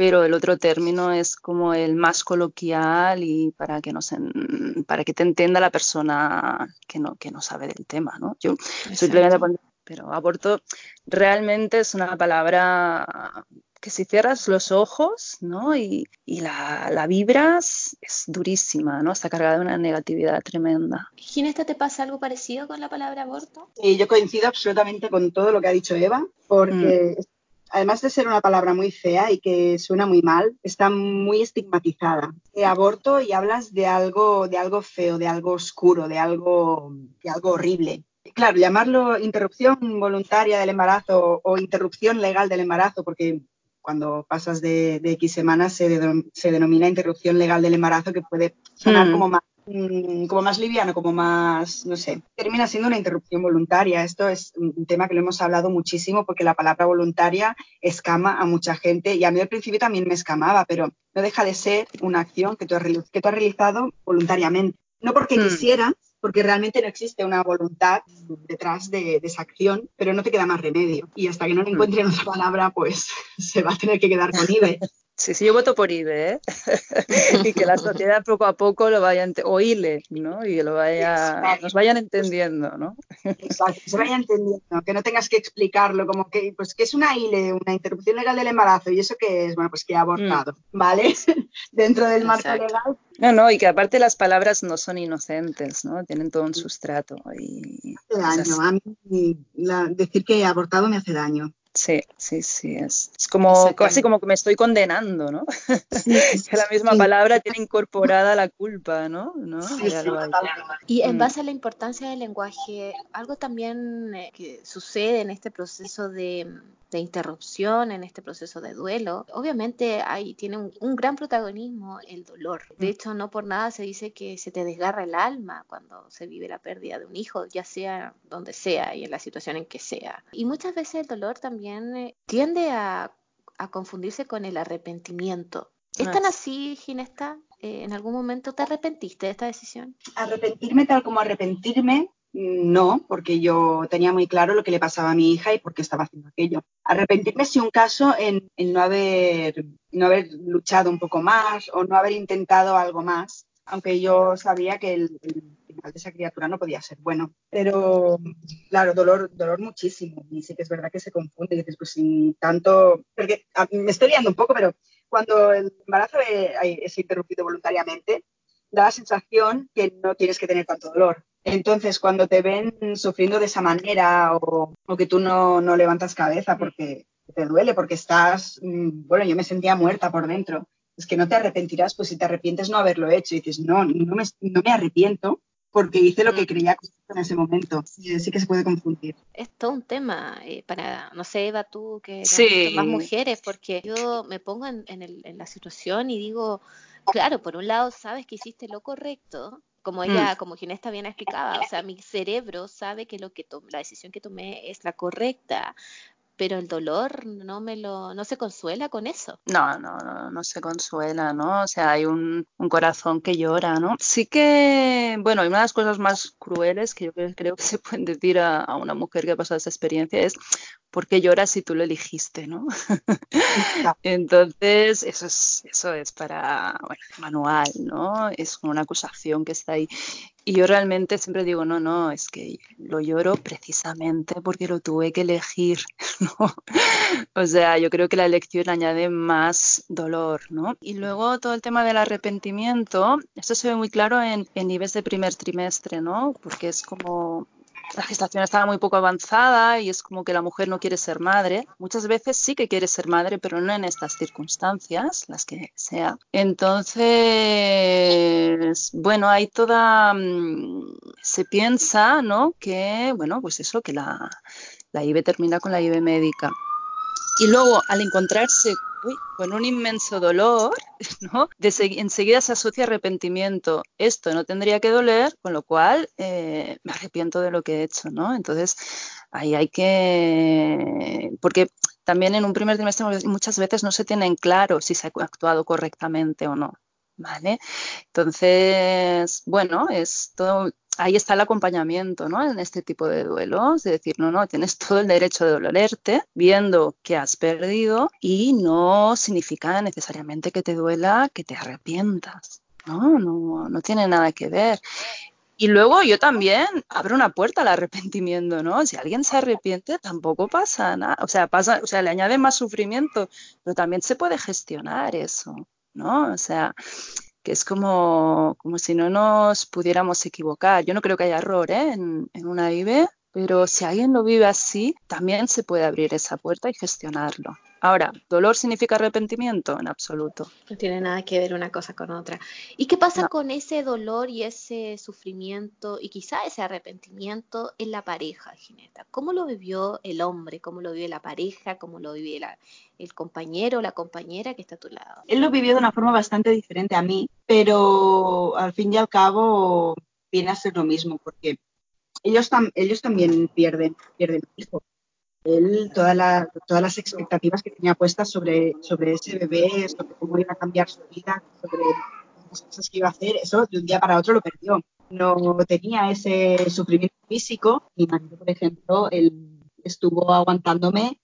pero el otro término es como el más coloquial y para que, nos para que te entienda la persona que no, que no sabe del tema, ¿no? Yo simplemente pero aborto realmente es una palabra que si cierras los ojos ¿no? y, la, vibras, es durísima, ¿no? Está cargada de una negatividad tremenda. Ginesta, ¿te pasa algo parecido con la palabra aborto? Sí, yo coincido absolutamente con todo lo que ha dicho Eva, porque mm. Además de ser una palabra muy fea y que suena muy mal, está muy estigmatizada. De aborto y hablas de algo, de algo feo, de algo oscuro, de algo, de algo horrible claro, llamarlo interrupción voluntaria del embarazo o interrupción legal del embarazo, porque cuando pasas de, X semanas se, denomina interrupción legal del embarazo, que puede sonar mm. como más mm, como más liviano, como más, no sé, termina siendo una interrupción voluntaria. Esto es un tema que lo hemos hablado muchísimo porque la palabra voluntaria escama a mucha gente y a mí al principio también me escamaba, pero no deja de ser una acción que tú has, que tú has realizado voluntariamente. No porque mm. quisieras, porque realmente no existe una voluntad detrás de, esa acción, pero no te queda más remedio. Y hasta que no le encuentren otra palabra, pues se va a tener que quedar con IBE. Sí, sí, yo voto por IBE, ¿eh? y que la sociedad poco a poco lo vaya oírle, ¿no? Y lo vaya, nos vayan entendiendo, ¿no? Exacto, se vaya entendiendo, que no tengas que explicarlo, como que, pues, que es una ILE, una interrupción legal del embarazo, y eso que es, bueno, pues que ha abortado, mm. ¿vale? Dentro del marco legal. No, no, y que aparte las palabras no son inocentes, ¿no? Tienen todo un sustrato. Y... daño, a mí decir que he abortado me hace daño. Sí, sí, sí, es, como casi como que me estoy condenando, ¿no? que la misma palabra tiene incorporada la culpa, ¿no? y en mm. base a la importancia del lenguaje, algo también eh, que sucede en este proceso de de interrupción en este proceso de duelo, obviamente ahí tiene un, gran protagonismo el dolor. De hecho, no por nada se dice que se te desgarra el alma cuando se vive la pérdida de un hijo, ya sea donde sea y en la situación en que sea. Y muchas veces el dolor también eh, tiende a, confundirse con el arrepentimiento. ¿Es tan así, Ginesta? Eh, ¿En algún momento te arrepentiste de esta decisión? Arrepentirme tal como arrepentirme, no, porque yo tenía muy claro lo que le pasaba a mi hija y por qué estaba haciendo aquello. Arrepentirme si un caso en, no, haber, luchado un poco más o no haber intentado algo más, aunque yo sabía que el, final de esa criatura no podía ser bueno. Pero, claro, dolor, dolor muchísimo. Y sí que es verdad que se confunde. Y dices, pues si tanto... Porque me estoy liando un poco, pero cuando el embarazo es interrumpido voluntariamente, da la sensación que no tienes que tener tanto dolor. Entonces, cuando te ven sufriendo de esa manera o, que tú no, levantas cabeza porque te duele, porque estás, mm, bueno, yo me sentía muerta por dentro, es que no te arrepentirás, pues si te arrepientes no haberlo hecho y dices, no, no me, no me arrepiento porque hice lo que mm. creía en ese momento. Sí, sí, que se puede confundir. Es todo un tema eh, para, no sé, Eva, tú que sí. más mujeres, porque yo me pongo en, en la situación y digo, claro, por un lado sabes que hiciste lo correcto, como mm. ella, como Ginesta bien explicaba, o sea, mi cerebro sabe que lo que la decisión que tomé es la correcta, pero el dolor no me lo, no se consuela con eso. No, no, no, no se consuela, ¿no? O sea, hay un, corazón que llora, ¿no? Sí que, bueno, una de las cosas más crueles que yo creo que se pueden decir a, a una mujer que ha pasado esa experiencia es ¿por qué lloras si tú lo elegiste, no? Entonces, eso es, eso es para, bueno, manual, ¿no? Es como una acusación que está ahí. Y yo realmente siempre digo, no, no, es que lo lloro precisamente porque lo tuve que elegir, ¿no? O sea, yo creo que la elección añade más dolor, ¿no? Y luego todo el tema del arrepentimiento, esto se ve muy claro en, en niveles de primer trimestre, ¿no? Porque es como la gestación estaba muy poco avanzada y es como que la mujer no quiere ser madre. Muchas veces sí que quiere ser madre, pero no en estas circunstancias, las que sea. Entonces, bueno, hay toda... Mm, se piensa, ¿no? Que, bueno, pues eso, que la, la IVE termina con la IVE médica. Y luego, al encontrarse con un inmenso dolor, ¿no? enseguida se asocia arrepentimiento. Esto no tendría que doler, con lo cual eh, me arrepiento de lo que he hecho, ¿no? Entonces, ahí hay que... Porque también en un primer trimestre muchas veces no se tienen claro si se ha actuado correctamente o no. ¿Vale? Entonces, bueno, es todo, ahí está el acompañamiento, ¿no? En este tipo de duelos, de decir, no, no, tienes todo el derecho de dolerte viendo que has perdido y no significa necesariamente que te duela que te arrepientas. No, no, no tiene nada que ver. Y luego yo también abro una puerta al arrepentimiento, ¿no? Si alguien se arrepiente, tampoco pasa nada. O sea, pasa, o sea, le añade más sufrimiento, pero también se puede gestionar eso, ¿no? O sea, que es como, como si no nos pudiéramos equivocar. Yo no creo que haya error ¿eh? en, en una IB, pero si alguien lo vive así, también se puede abrir esa puerta y gestionarlo. Ahora, ¿dolor significa arrepentimiento? En absoluto. No tiene nada que ver una cosa con otra. ¿Y qué pasa con ese dolor y ese sufrimiento y quizá ese arrepentimiento en la pareja, Gineta? ¿Cómo lo vivió el hombre? ¿Cómo lo vive la pareja? ¿Cómo lo vive el compañero o la compañera que está a tu lado? Él lo vivió de una forma bastante diferente a mí, pero al fin y al cabo viene a ser lo mismo, porque ellos, ellos también pierden, pierden hijo. Él, todas las expectativas que tenía puestas sobre, sobre ese bebé, sobre cómo iba a cambiar su vida, sobre las cosas que iba a hacer, eso de un día para otro lo perdió. No tenía ese sufrimiento físico. Mi marido, por ejemplo, él estuvo aguantándome.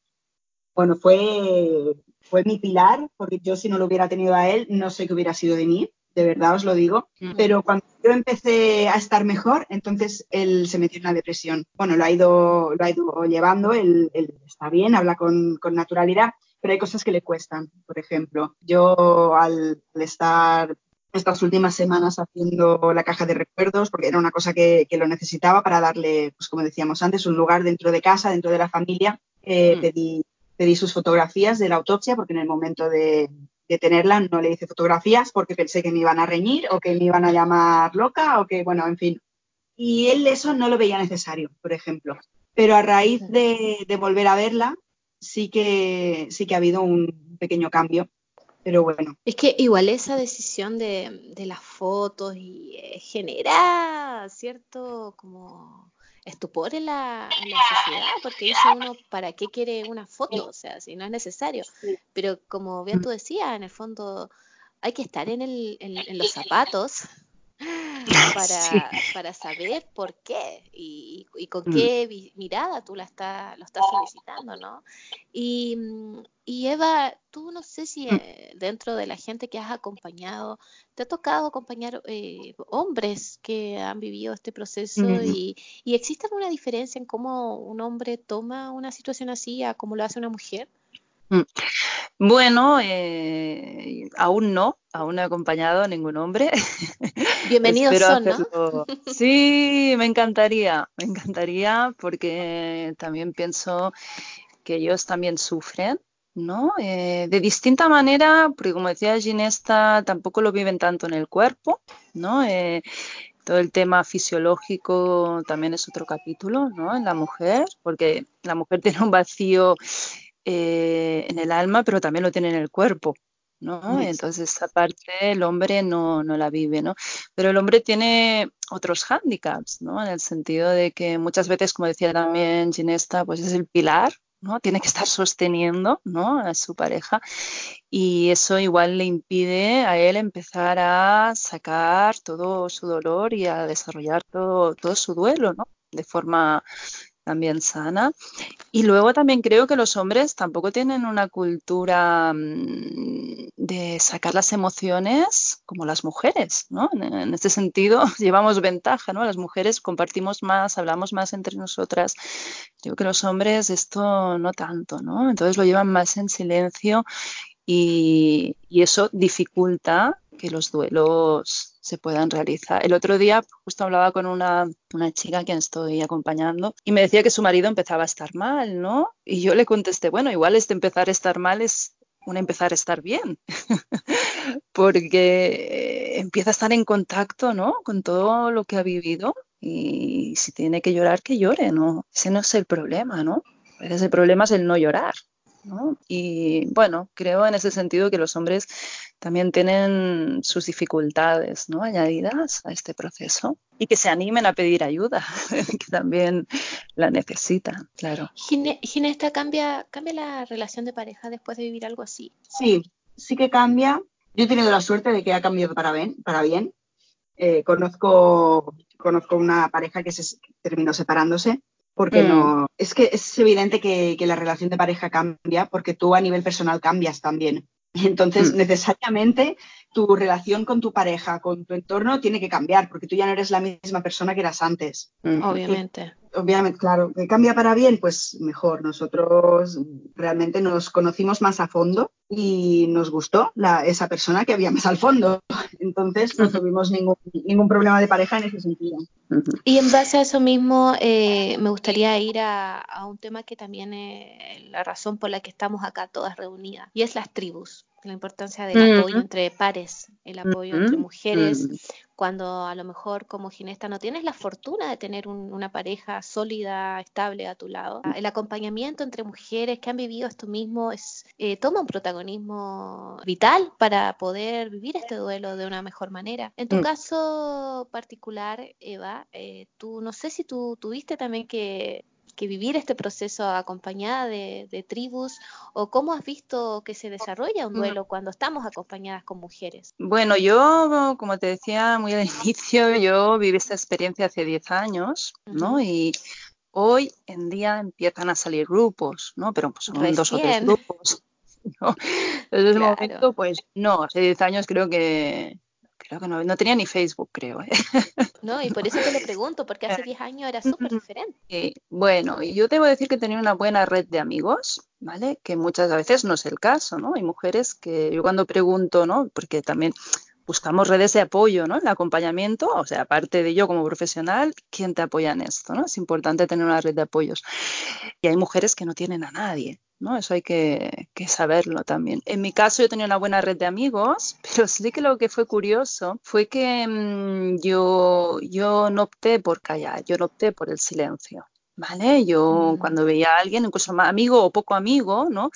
Bueno, fue, fue mi pilar, porque yo si no lo hubiera tenido a él, no sé qué hubiera sido de mí de verdad os lo digo. Pero cuando yo empecé a estar mejor, entonces él se metió en la depresión. Bueno, lo ha ido, lo ha ido llevando, él, está bien, habla con, naturalidad, pero hay cosas que le cuestan. Por ejemplo, yo al, estar estas últimas semanas haciendo la caja de recuerdos, porque era una cosa que, lo necesitaba para darle, pues como decíamos antes, un lugar dentro de casa, dentro de la familia. Eh, pedí, pedí sus fotografías de la autopsia, porque en el momento de, de tenerla, no le hice fotografías porque pensé que me iban a reñir o que me iban a llamar loca o que, bueno, en fin. Y él eso no lo veía necesario, por ejemplo. Pero a raíz de, volver a verla, sí que, sí que ha habido un pequeño cambio. Pero bueno. Es que igual esa decisión de, de las fotos y eh, genera cierto como estupor en la, sociedad, porque dice uno, ¿para qué quiere una foto? O sea, si no es necesario. Pero como bien tú decías, en el fondo hay que estar en, el, en los zapatos para, para saber por qué y, con mm. qué mirada tú la está, lo estás solicitando, ¿no? Y, y, Eva, tú no sé si mm. eh, dentro de la gente que has acompañado, te ha tocado acompañar eh, hombres que han vivido este proceso mm. y, y existe alguna diferencia en cómo un hombre toma una situación así a cómo lo hace una mujer? Bueno, eh, aún no, aún no he acompañado a ningún hombre. Bienvenidos son, ¿no? Sí, me encantaría, me encantaría porque también pienso que ellos también sufren, ¿no? Eh, de distinta manera, porque como decía Ginesta, tampoco lo viven tanto en el cuerpo, ¿no? Eh, todo el tema fisiológico también es otro capítulo, ¿no? En la mujer, porque la mujer tiene un vacío eh, en el alma, pero también lo tiene en el cuerpo. ¿no? Entonces esa parte el hombre no, no, la vive, ¿no? Pero el hombre tiene otros hándicaps, ¿no? En el sentido de que muchas veces, como decía también Ginesta, pues es el pilar, ¿no? Tiene que estar sosteniendo, ¿no? A su pareja y eso igual le impide a él empezar a sacar todo su dolor y a desarrollar todo, todo su duelo, ¿no? De forma también sana. Y luego también creo que los hombres tampoco tienen una cultura mm, de sacar las emociones como las mujeres, ¿no? En, este sentido llevamos ventaja, ¿no? Las mujeres compartimos más, hablamos más entre nosotras. Creo que los hombres esto no tanto, ¿no? Entonces lo llevan más en silencio y, y eso dificulta que los duelos se puedan realizar. El otro día justo hablaba con una, una chica a quien estoy acompañando y me decía que su marido empezaba a estar mal, ¿no? Y yo le contesté, bueno, igual este empezar a estar mal es un empezar a estar bien, porque empieza a estar en contacto, ¿no? Con todo lo que ha vivido y si tiene que llorar, que llore, ¿no? Ese no es el problema, ¿no? A veces el problema es el no llorar. Y bueno, creo en ese sentido que los hombres también tienen sus dificultades ¿no? añadidas a este proceso y que se animen a pedir ayuda, que también la necesitan, claro. Ginesta, ¿cambia, ¿cambia la relación de pareja después de vivir algo así? Sí, sí que cambia. Yo he tenido la suerte de que ha cambiado para bien, para bien Eh, conozco, conozco una pareja que se terminó separándose porque mm. no. Es que es evidente que, la relación de pareja cambia porque tú a nivel personal cambias también. Entonces, mm. necesariamente tu relación con tu pareja, con tu entorno, tiene que cambiar, porque tú ya no eres la misma persona que eras antes. Mm. Obviamente. obviamente, claro. ¿Que cambia para bien? Pues mejor. Nosotros realmente nos conocimos más a fondo y nos gustó esa persona que había más al fondo. Entonces, no tuvimos ningún, ningún problema de pareja en ese sentido. Y en base a eso mismo, eh, me gustaría ir a, un tema que también es la razón por la que estamos acá todas reunidas, y es las tribus la importancia del apoyo entre pares, el apoyo entre mujeres, cuando a lo mejor como ginesta no tienes la fortuna de tener una pareja sólida, estable a tu lado. El acompañamiento entre mujeres que han vivido esto mismo es, eh, toma un protagonismo vital para poder vivir este duelo de una mejor manera. En tu mm. caso particular, Eva, eh, tú no sé si tú tuviste también que que vivir este proceso acompañada de, tribus o cómo has visto que se desarrolla un duelo cuando estamos acompañadas con mujeres? Bueno, yo, como te decía muy al inicio, yo viví esta experiencia hace 10 años, ¿no? Y hoy en día empiezan a salir grupos, ¿no? Pero pues son dos o tres grupos. Desde ese momento, pues no, hace 10 años creo que creo que no, tenía ni Facebook, creo. ¿eh? No, y por eso te lo pregunto, porque hace 10 años era súper diferente. bueno, yo debo decir que tenía una buena red de amigos, ¿vale? Que muchas veces no es el caso, ¿no? Hay mujeres que yo cuando pregunto, ¿no? Porque también buscamos redes de apoyo, ¿no? El acompañamiento, o sea, aparte de yo como profesional, ¿quién te apoya en esto, ¿no? Es importante tener una red de apoyos. Y hay mujeres que no tienen a nadie, ¿no? Eso hay que, saberlo también. En mi caso yo tenía una buena red de amigos, pero sí que lo que fue curioso fue que mm, yo, yo no opté por callar, yo no opté por el silencio. ¿Vale? Yo mm. cuando veía a alguien, incluso amigo o poco amigo, ¿no?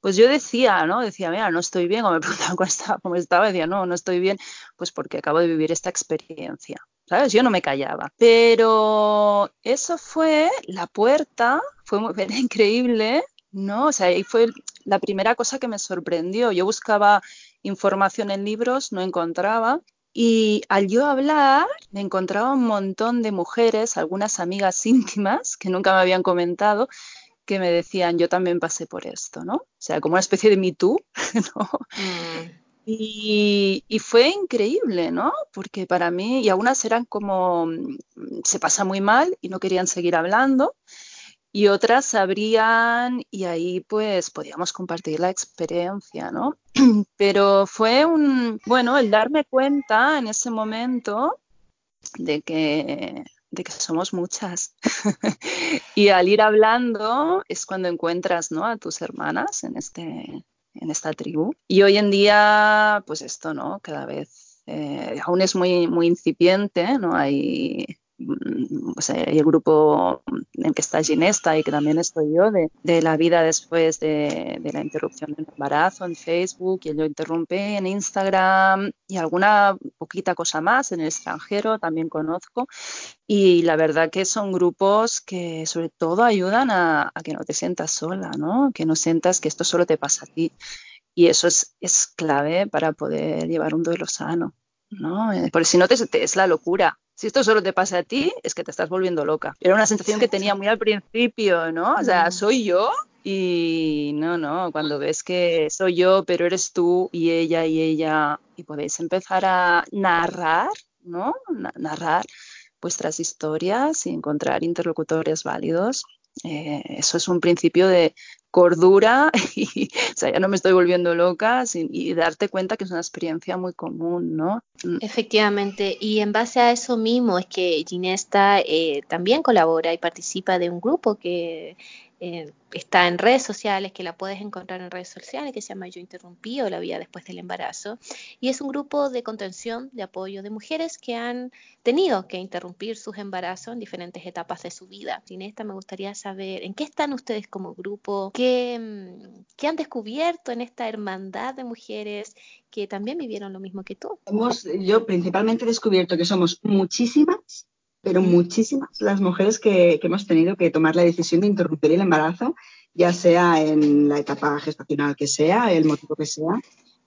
Pues yo decía, ¿no? Decía, mira, no estoy bien, o me preguntaban cómo estaba, cómo estaba, decía, no, no estoy bien, pues porque acabo de vivir esta experiencia, ¿sabes? Yo no me callaba. Pero eso fue la puerta, fue muy, increíble no, o sea, ahí fue la primera cosa que me sorprendió. Yo buscaba información en libros, no encontraba. Y al yo hablar, me encontraba un montón de mujeres, algunas amigas íntimas que nunca me habían comentado, que me decían, yo también pasé por esto, ¿no? O sea, como una especie de Me Too, ¿no? Mm. Y, y, fue increíble, ¿no? Porque para mí, y algunas eran como, mm, se pasa muy mal y no querían seguir hablando y otras sabrían y ahí pues podíamos compartir la experiencia, ¿no? Pero fue un, bueno, el darme cuenta en ese momento de que, de que somos muchas. y al ir hablando es cuando encuentras, ¿no? A tus hermanas en, este, en esta tribu. Y hoy en día, pues esto, ¿no? Cada vez eh, aún es muy, muy incipiente, ¿no? Hay o sea, el grupo en que está Ginesta y que también estoy yo, de, la vida después de, la interrupción del embarazo en Facebook, y lo interrumpí en Instagram y alguna poquita cosa más en el extranjero también conozco. Y la verdad que son grupos que sobre todo ayudan a, que no te sientas sola, ¿no? Que no sientas que esto solo te pasa a ti. Y eso es, es clave para poder llevar un duelo sano. ¿no? Eh, porque si no te, es la locura. Si esto solo te pasa a ti, es que te estás volviendo loca. Era una sensación que tenía muy al principio, ¿no? O sea, soy yo y no, no, cuando ves que soy yo, pero eres tú y ella y ella, y podéis empezar a narrar, ¿no? narrar vuestras historias y encontrar interlocutores válidos. Eh, eso es un principio de, cordura y, o sea, ya no me estoy volviendo loca y darte cuenta que es una experiencia muy común, ¿no? Mm. Efectivamente, y en base a eso mismo es que Ginesta eh, también colabora y participa de un grupo que eh, está en redes sociales, que la puedes encontrar en redes sociales, que se llama Yo Interrumpí o La Vida Después del Embarazo. Y es un grupo de contención, de apoyo de mujeres que han tenido que interrumpir sus embarazos en diferentes etapas de su vida. Sin esta me gustaría saber en qué están ustedes como grupo, qué, mm, qué han descubierto en esta hermandad de mujeres que también vivieron lo mismo que tú. yo principalmente he descubierto que somos muchísimas pero muchísimas las mujeres que, hemos tenido que tomar la decisión de interrumpir el embarazo, ya sea en la etapa gestacional que sea, el motivo que sea.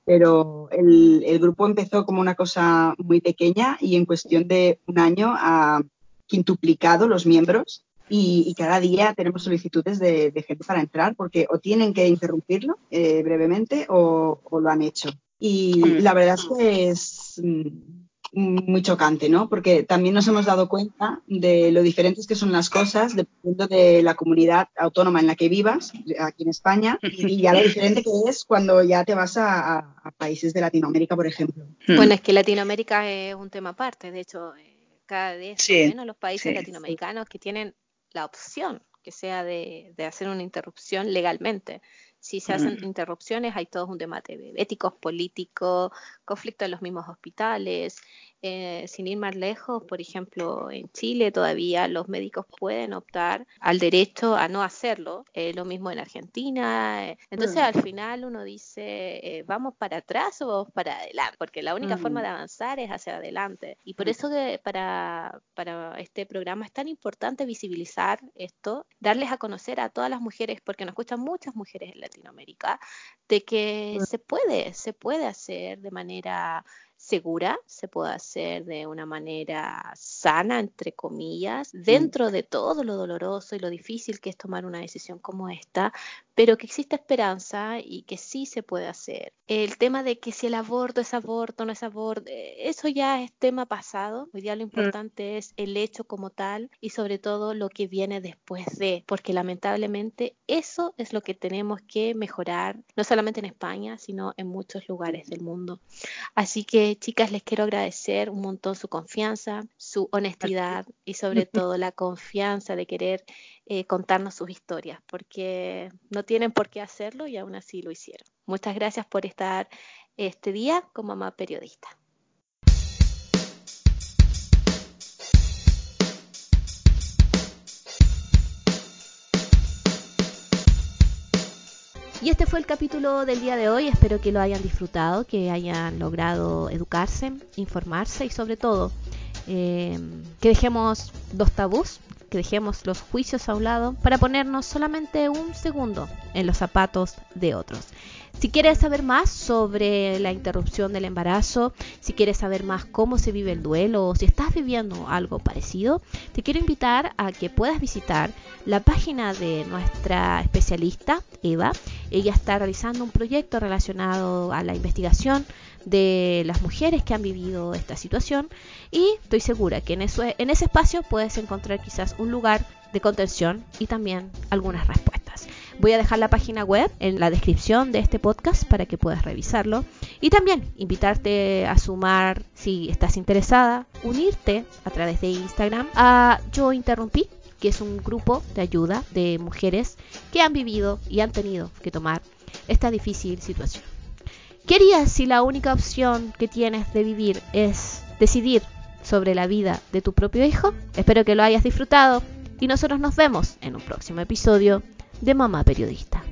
pero el, grupo empezó como una cosa muy pequeña y en cuestión de un año ha quintuplicado los miembros y, cada día tenemos solicitudes de, gente para entrar porque o tienen que interrumpirlo eh, brevemente o, lo han hecho. Y la verdad es que es mm, muy chocante, ¿no? Porque también nos hemos dado cuenta de lo diferentes que son las cosas dependiendo de la comunidad autónoma en la que vivas, aquí en España, y ya lo diferente que es cuando ya te vas a, países de Latinoamérica, por ejemplo. Hmm. Bueno, es que Latinoamérica es un tema aparte, de hecho, eh, cada vez menos los países latinoamericanos que tienen la opción que sea de, de hacer una interrupción legalmente. Si se hacen mm. interrupciones, hay todo un debate éticos, político, conflicto en los mismos hospitales. Eh, sin ir más lejos, por ejemplo, en Chile todavía los médicos pueden optar al derecho a no hacerlo. Eh, lo mismo en Argentina. Eh, entonces, mm. al final uno dice, ¿vamos para atrás o vamos para adelante? Porque la única forma mm. de avanzar es hacia adelante. Y por eso que para, para este programa es tan importante visibilizar esto, darles a conocer a todas las mujeres, porque nos escuchan muchas mujeres en Latinoamérica, de que se puede, se puede hacer de manera segura, se puede hacer de una manera sana, entre comillas, dentro de todo lo doloroso y lo difícil que es tomar una decisión como esta, pero que existe esperanza y que sí se puede hacer. El tema de que si el aborto es aborto, no es aborto, eh, eso ya es tema pasado. Hoy día lo mm. importante es el hecho como tal y sobre todo lo que viene después de, porque lamentablemente eso es lo que tenemos que mejorar, no solamente en España, sino en muchos lugares del mundo. Así que chicas, les quiero agradecer un montón su confianza, su honestidad y sobre todo la confianza de querer eh, contarnos sus historias, porque no tienen por qué hacerlo y aún así lo hicieron. Muchas gracias por estar este día como mamá periodista. Y este fue el capítulo del día de hoy. Espero que lo hayan disfrutado, que hayan logrado educarse, informarse y sobre todo eh, que dejemos dos tabús que dejemos los juicios a un lado para ponernos solamente un segundo en los zapatos de otros. Si quieres saber más sobre la interrupción del embarazo, si quieres saber más cómo se vive el duelo o si estás viviendo algo parecido, te quiero invitar a que puedas visitar la página de nuestra especialista, Eva. Ella está realizando un proyecto relacionado a la investigación de las mujeres que han vivido esta situación y estoy segura que en, en ese espacio puedes encontrar quizás un lugar de contención y también algunas respuestas. Voy a dejar la página web en la descripción de este podcast para que puedas revisarlo y también invitarte a sumar, si estás interesada, unirte a través de Instagram a Yo Interrumpí, que es un grupo de ayuda de mujeres que han vivido y han tenido que tomar esta difícil situación. ¿Qué harías si la única opción que tienes de vivir es decidir sobre la vida de tu propio hijo? Espero que lo hayas disfrutado y nosotros nos vemos en un próximo episodio de Mamá Periodista.